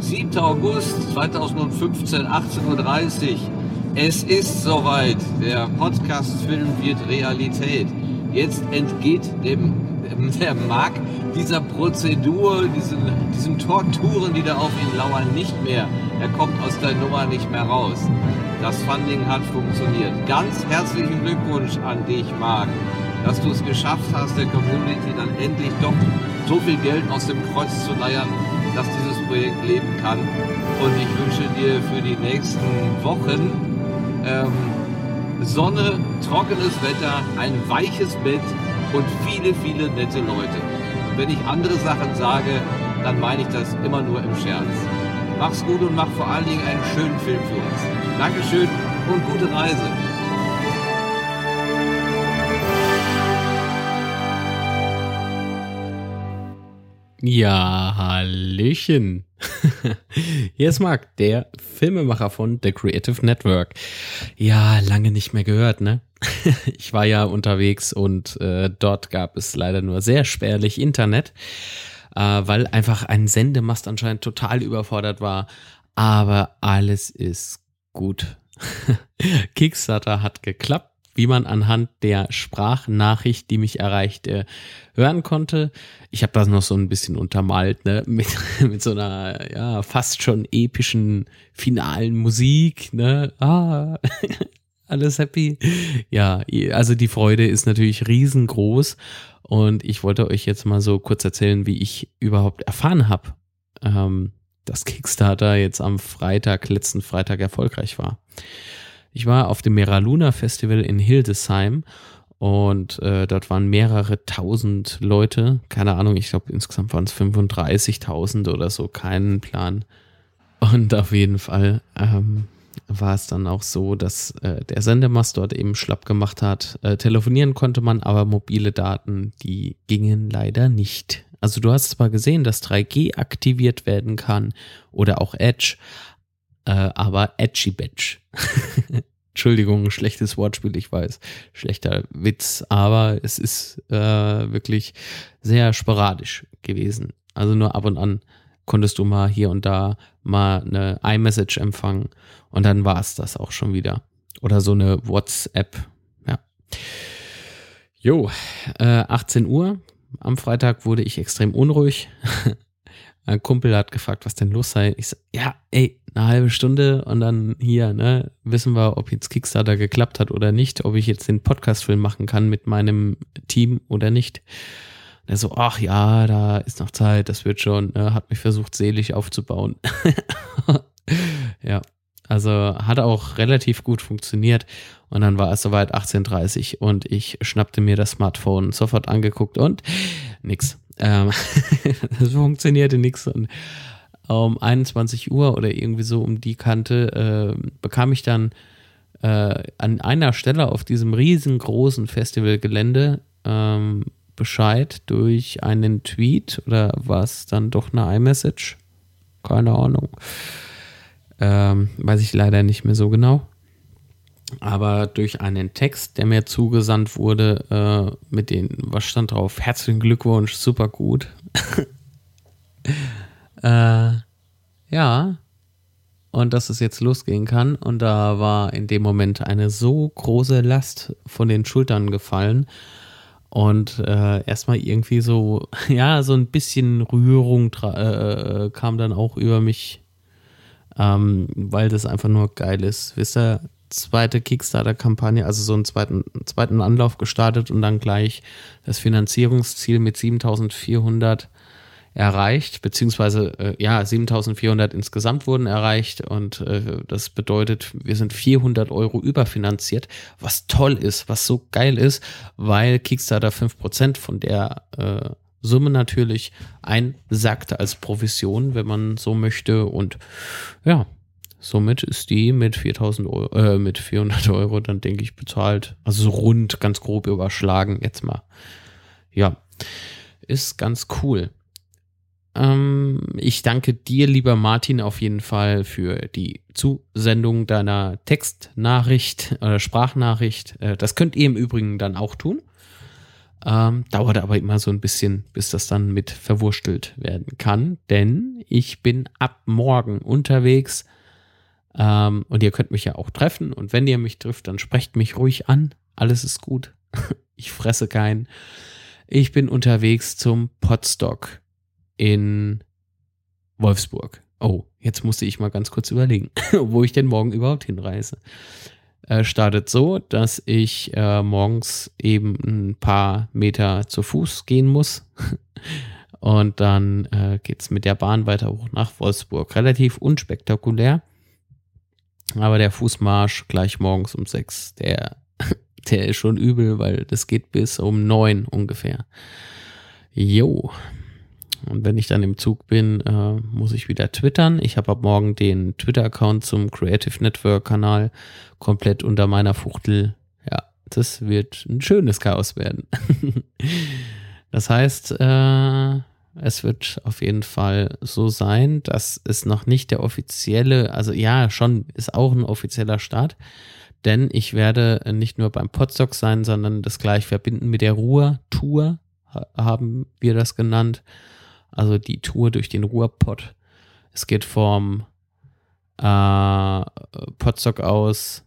7. August 2015, 18.30 Uhr. Es ist soweit. Der Podcast-Film wird Realität. Jetzt entgeht dem, der Mark dieser Prozedur, diesen, diesen Torturen, die da auf ihn lauern, nicht mehr. Er kommt aus der Nummer nicht mehr raus. Das Funding hat funktioniert. Ganz herzlichen Glückwunsch an dich, Marc, dass du es geschafft hast, der Community dann endlich doch so viel Geld aus dem Kreuz zu leiern, dass dieses Projekt leben kann. Und ich wünsche dir für die nächsten Wochen ähm, Sonne, trockenes Wetter, ein weiches Bett und viele, viele nette Leute. Und wenn ich andere Sachen sage, dann meine ich das immer nur im Scherz. Mach's gut und mach vor allen Dingen einen schönen Film für uns. Dankeschön und gute Reise. Ja, Hallöchen. Hier ist Marc, der Filmemacher von The Creative Network. Ja, lange nicht mehr gehört, ne? Ich war ja unterwegs und äh, dort gab es leider nur sehr spärlich Internet, äh, weil einfach ein Sendemast anscheinend total überfordert war. Aber alles ist gut. Kickstarter hat geklappt wie man anhand der Sprachnachricht, die mich erreichte, hören konnte. Ich habe das noch so ein bisschen untermalt, ne, mit, mit so einer, ja, fast schon epischen finalen Musik, ne, ah, alles happy. Ja, also die Freude ist natürlich riesengroß und ich wollte euch jetzt mal so kurz erzählen, wie ich überhaupt erfahren habe, ähm, dass Kickstarter jetzt am Freitag, letzten Freitag erfolgreich war. Ich war auf dem Meraluna Festival in Hildesheim und äh, dort waren mehrere tausend Leute. Keine Ahnung, ich glaube insgesamt waren es 35.000 oder so, keinen Plan. Und auf jeden Fall ähm, war es dann auch so, dass äh, der Sendemast dort eben schlapp gemacht hat. Äh, telefonieren konnte man, aber mobile Daten, die gingen leider nicht. Also du hast zwar gesehen, dass 3G aktiviert werden kann oder auch Edge, äh, aber Edgy Badge. Entschuldigung, schlechtes Wortspiel, ich weiß. Schlechter Witz, aber es ist äh, wirklich sehr sporadisch gewesen. Also nur ab und an konntest du mal hier und da mal eine iMessage empfangen und dann war es das auch schon wieder. Oder so eine WhatsApp. Ja. Jo, äh, 18 Uhr. Am Freitag wurde ich extrem unruhig. Ein Kumpel hat gefragt, was denn los sei. Ich so, ja, ey, eine halbe Stunde und dann hier, ne, wissen wir, ob jetzt Kickstarter geklappt hat oder nicht, ob ich jetzt den Podcast-Film machen kann mit meinem Team oder nicht. Und er so, ach ja, da ist noch Zeit, das wird schon, ne, hat mich versucht, selig aufzubauen. ja, also hat auch relativ gut funktioniert. Und dann war es soweit 18.30 und ich schnappte mir das Smartphone sofort angeguckt und nix. Ähm, das funktionierte nichts. Und um 21 Uhr oder irgendwie so um die Kante äh, bekam ich dann äh, an einer Stelle auf diesem riesengroßen Festivalgelände ähm, Bescheid durch einen Tweet oder war es dann doch eine iMessage? Keine Ahnung. Ähm, weiß ich leider nicht mehr so genau aber durch einen Text, der mir zugesandt wurde, äh, mit den, was stand drauf? Herzlichen Glückwunsch, super gut. äh, ja. Und dass es jetzt losgehen kann. Und da war in dem Moment eine so große Last von den Schultern gefallen. Und äh, erstmal irgendwie so, ja, so ein bisschen Rührung äh, äh, kam dann auch über mich, ähm, weil das einfach nur geil ist. Wisst ihr, zweite Kickstarter-Kampagne, also so einen zweiten, zweiten Anlauf gestartet und dann gleich das Finanzierungsziel mit 7400 erreicht, beziehungsweise äh, ja, 7400 insgesamt wurden erreicht und äh, das bedeutet, wir sind 400 Euro überfinanziert, was toll ist, was so geil ist, weil Kickstarter 5% von der äh, Summe natürlich einsackt als Provision, wenn man so möchte und ja, Somit ist die mit 4000 Euro, äh, mit 400 Euro dann denke ich bezahlt. Also so rund, ganz grob überschlagen jetzt mal. Ja, ist ganz cool. Ähm, ich danke dir, lieber Martin, auf jeden Fall für die Zusendung deiner Textnachricht oder Sprachnachricht. Äh, das könnt ihr im Übrigen dann auch tun. Ähm, dauert aber immer so ein bisschen, bis das dann mit verwurstelt werden kann, denn ich bin ab morgen unterwegs ähm, und ihr könnt mich ja auch treffen und wenn ihr mich trifft, dann sprecht mich ruhig an. Alles ist gut. ich fresse keinen. Ich bin unterwegs zum Potstock in Wolfsburg. Oh, jetzt musste ich mal ganz kurz überlegen, wo ich denn morgen überhaupt hinreise äh, startet so, dass ich äh, morgens eben ein paar Meter zu Fuß gehen muss. Und dann äh, geht es mit der Bahn weiter hoch nach Wolfsburg. Relativ unspektakulär. Aber der Fußmarsch gleich morgens um sechs, der, der ist schon übel, weil das geht bis um neun ungefähr. Jo. Und wenn ich dann im Zug bin, äh, muss ich wieder twittern. Ich habe ab morgen den Twitter-Account zum Creative Network-Kanal komplett unter meiner Fuchtel. Ja, das wird ein schönes Chaos werden. das heißt, äh, es wird auf jeden Fall so sein, dass es noch nicht der offizielle, also ja, schon ist auch ein offizieller Start, denn ich werde nicht nur beim Podstock sein, sondern das gleich verbinden mit der Ruhr-Tour, haben wir das genannt also die Tour durch den Ruhrpott. Es geht vom äh, Potsdok aus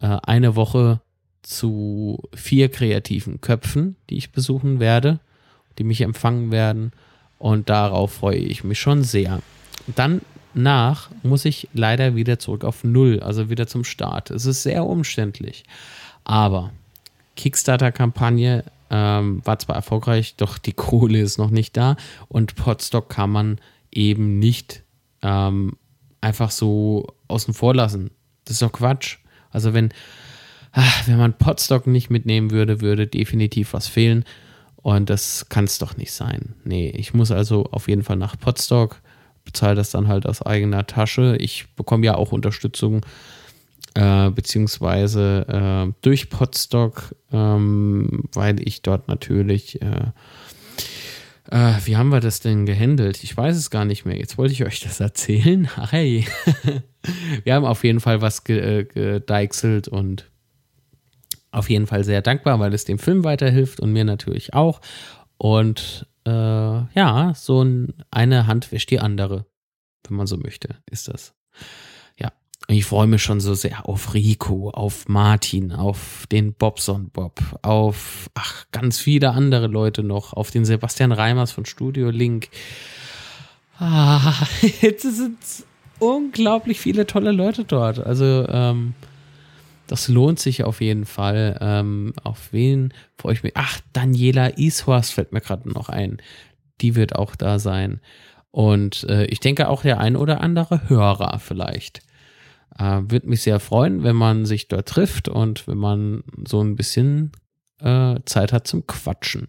äh, eine Woche zu vier kreativen Köpfen, die ich besuchen werde, die mich empfangen werden. Und darauf freue ich mich schon sehr. Dann nach muss ich leider wieder zurück auf Null, also wieder zum Start. Es ist sehr umständlich. Aber Kickstarter-Kampagne ähm, war zwar erfolgreich, doch die Kohle ist noch nicht da und Podstock kann man eben nicht ähm, einfach so außen vor lassen. Das ist doch Quatsch. Also wenn, ach, wenn man Podstock nicht mitnehmen würde, würde definitiv was fehlen. Und das kann es doch nicht sein. Nee, ich muss also auf jeden Fall nach Podstock, bezahle das dann halt aus eigener Tasche. Ich bekomme ja auch Unterstützung äh, beziehungsweise äh, durch Podstock, ähm, weil ich dort natürlich, äh, äh, wie haben wir das denn gehandelt? Ich weiß es gar nicht mehr. Jetzt wollte ich euch das erzählen. Hey, wir haben auf jeden Fall was äh, gedeichselt und auf jeden Fall sehr dankbar, weil es dem Film weiterhilft und mir natürlich auch. Und äh, ja, so ein, eine Hand wäscht die andere, wenn man so möchte, ist das. Ich freue mich schon so sehr auf Rico, auf Martin, auf den Bobson Bob, auf ach, ganz viele andere Leute noch, auf den Sebastian Reimers von Studio Link. Ah, jetzt sind unglaublich viele tolle Leute dort. Also, ähm, das lohnt sich auf jeden Fall. Ähm, auf wen freue ich mich? Ach, Daniela Ishorst fällt mir gerade noch ein. Die wird auch da sein. Und äh, ich denke auch der ein oder andere Hörer vielleicht. Äh, Würde mich sehr freuen, wenn man sich dort trifft und wenn man so ein bisschen äh, Zeit hat zum Quatschen.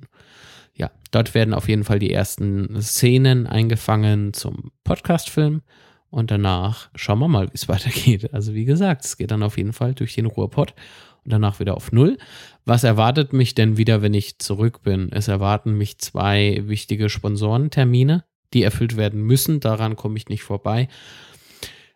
Ja, dort werden auf jeden Fall die ersten Szenen eingefangen zum Podcastfilm und danach schauen wir mal, wie es weitergeht. Also wie gesagt, es geht dann auf jeden Fall durch den Ruhrpott und danach wieder auf Null. Was erwartet mich denn wieder, wenn ich zurück bin? Es erwarten mich zwei wichtige Sponsorentermine, die erfüllt werden müssen. Daran komme ich nicht vorbei.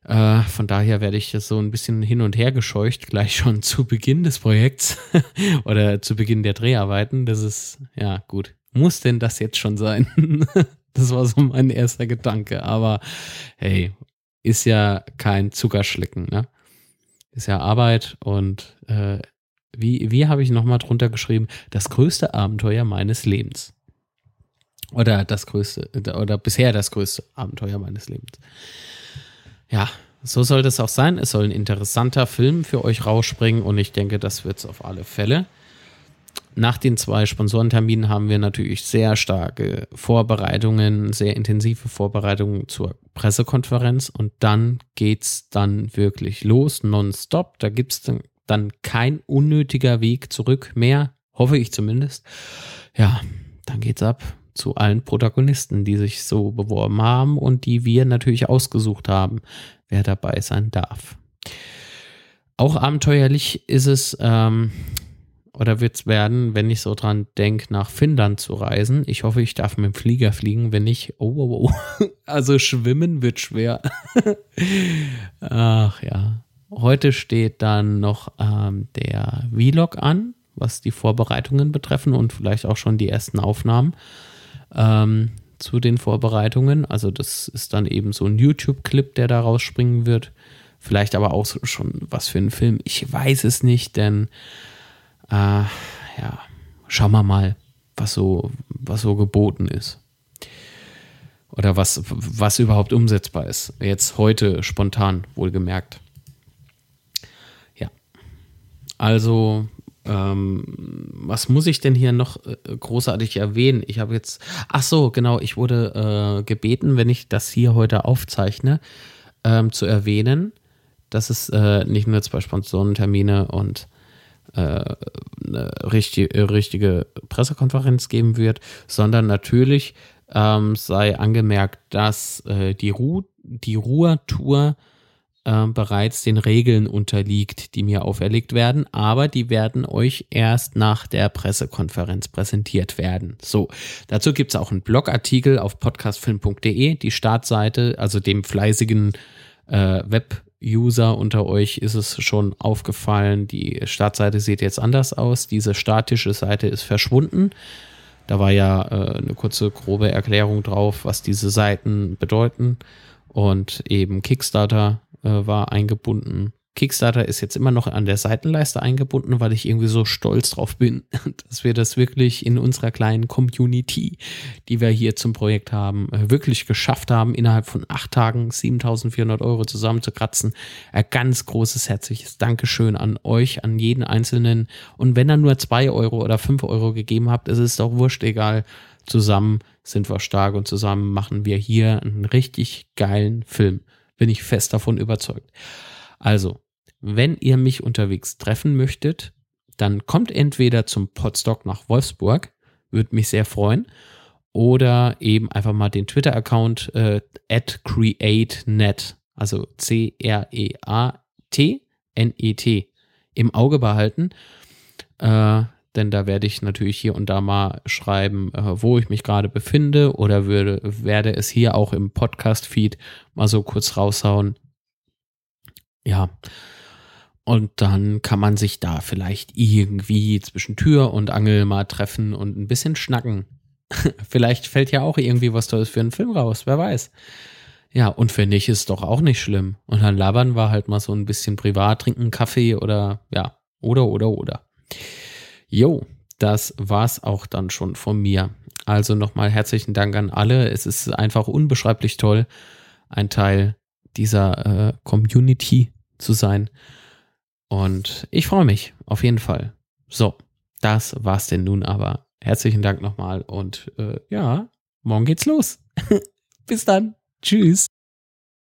Äh, von daher werde ich so ein bisschen hin und her gescheucht, gleich schon zu Beginn des Projekts oder zu Beginn der Dreharbeiten. Das ist, ja, gut. Muss denn das jetzt schon sein? das war so mein erster Gedanke. Aber hey, ist ja kein Zuckerschlecken, ne? Ist ja Arbeit und äh, wie, wie habe ich nochmal drunter geschrieben? Das größte Abenteuer meines Lebens. Oder das größte, oder bisher das größte Abenteuer meines Lebens ja, so soll das auch sein. Es soll ein interessanter Film für euch rausspringen und ich denke, das wird es auf alle Fälle. Nach den zwei Sponsorenterminen haben wir natürlich sehr starke Vorbereitungen, sehr intensive Vorbereitungen zur Pressekonferenz und dann geht es dann wirklich los, nonstop. Da gibt es dann, dann kein unnötiger Weg zurück mehr, hoffe ich zumindest. Ja, dann geht's ab zu allen Protagonisten, die sich so beworben haben und die wir natürlich ausgesucht haben, wer dabei sein darf. Auch abenteuerlich ist es ähm, oder wird es werden, wenn ich so dran denke, nach Finnland zu reisen. Ich hoffe, ich darf mit dem Flieger fliegen. Wenn nicht, oh, oh, oh. Also schwimmen wird schwer. Ach ja. Heute steht dann noch ähm, der Vlog an, was die Vorbereitungen betreffen und vielleicht auch schon die ersten Aufnahmen ähm, zu den Vorbereitungen. Also das ist dann eben so ein YouTube-Clip, der da rausspringen wird. Vielleicht aber auch schon was für ein Film. Ich weiß es nicht, denn äh, ja, schauen wir mal, was so, was so geboten ist. Oder was, was überhaupt umsetzbar ist. Jetzt heute spontan, wohlgemerkt. Ja. Also, ähm, was muss ich denn hier noch äh, großartig erwähnen? Ich habe jetzt, ach so, genau, ich wurde äh, gebeten, wenn ich das hier heute aufzeichne, ähm, zu erwähnen, dass es äh, nicht nur zwei Sponsorentermine und äh, eine richtige, richtige Pressekonferenz geben wird, sondern natürlich ähm, sei angemerkt, dass äh, die, die Ruhr-Tour äh, bereits den Regeln unterliegt, die mir auferlegt werden, aber die werden euch erst nach der Pressekonferenz präsentiert werden. So, dazu gibt es auch einen Blogartikel auf podcastfilm.de, die Startseite, also dem fleißigen äh, Web- User unter euch ist es schon aufgefallen, die Startseite sieht jetzt anders aus. Diese statische Seite ist verschwunden. Da war ja äh, eine kurze, grobe Erklärung drauf, was diese Seiten bedeuten. Und eben Kickstarter äh, war eingebunden. Kickstarter ist jetzt immer noch an der Seitenleiste eingebunden, weil ich irgendwie so stolz drauf bin, dass wir das wirklich in unserer kleinen Community, die wir hier zum Projekt haben, äh, wirklich geschafft haben, innerhalb von acht Tagen 7400 Euro zusammenzukratzen. Ein ganz großes herzliches Dankeschön an euch, an jeden Einzelnen. Und wenn er nur zwei Euro oder fünf Euro gegeben habt, ist es doch wurscht, egal. Zusammen sind wir stark und zusammen machen wir hier einen richtig geilen Film. Bin ich fest davon überzeugt. Also, wenn ihr mich unterwegs treffen möchtet, dann kommt entweder zum Podstock nach Wolfsburg, würde mich sehr freuen, oder eben einfach mal den Twitter-Account äh, at createnet, also C-R-E-A-T-N-E-T, im Auge behalten. Äh, denn da werde ich natürlich hier und da mal schreiben, äh, wo ich mich gerade befinde oder würde, werde es hier auch im Podcast-Feed mal so kurz raushauen. Ja, und dann kann man sich da vielleicht irgendwie zwischen Tür und Angel mal treffen und ein bisschen schnacken. vielleicht fällt ja auch irgendwie was Tolles für einen Film raus, wer weiß. Ja, und für nicht ist doch auch nicht schlimm. Und dann labern wir halt mal so ein bisschen privat, trinken Kaffee oder ja, oder, oder, oder. Jo, das war's auch dann schon von mir. Also nochmal herzlichen Dank an alle. Es ist einfach unbeschreiblich toll, ein Teil dieser äh, Community zu sein. Und ich freue mich, auf jeden Fall. So, das war's denn nun aber. Herzlichen Dank nochmal und äh, ja, morgen geht's los. Bis dann. Tschüss.